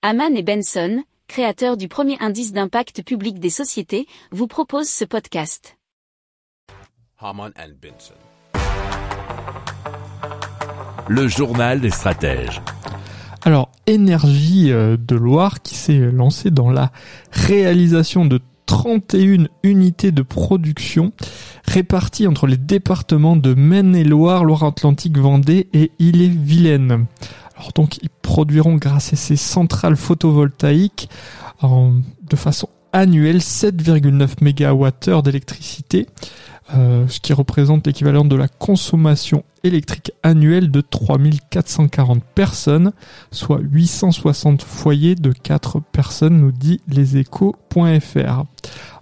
Haman et Benson, créateurs du premier indice d'impact public des sociétés, vous proposent ce podcast. Haman and Benson. Le journal des stratèges. Alors, Énergie euh, de Loire qui s'est lancé dans la réalisation de 31 unités de production réparties entre les départements de Maine-et-Loire, Loire-Atlantique, Vendée et Ille-et-Vilaine. Alors donc, ils produiront grâce à ces centrales photovoltaïques de façon annuelle 7,9 MWh d'électricité, euh, ce qui représente l'équivalent de la consommation électrique annuelle de 3440 personnes, soit 860 foyers de 4 personnes, nous dit leséchos.fr.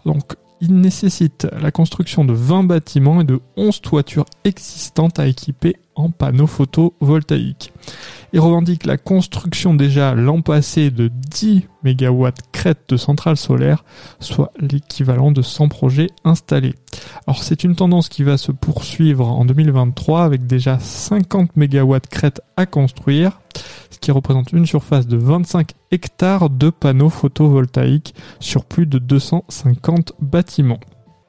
Donc, il nécessite la construction de 20 bâtiments et de 11 toitures existantes à équiper en panneaux photovoltaïques. Il revendique la construction déjà l'an passé de 10 MW crête de centrales solaires, soit l'équivalent de 100 projets installés. Alors c'est une tendance qui va se poursuivre en 2023 avec déjà 50 MW crête à construire, ce qui représente une surface de 25 hectares de panneaux photovoltaïques sur plus de 250 bâtiments.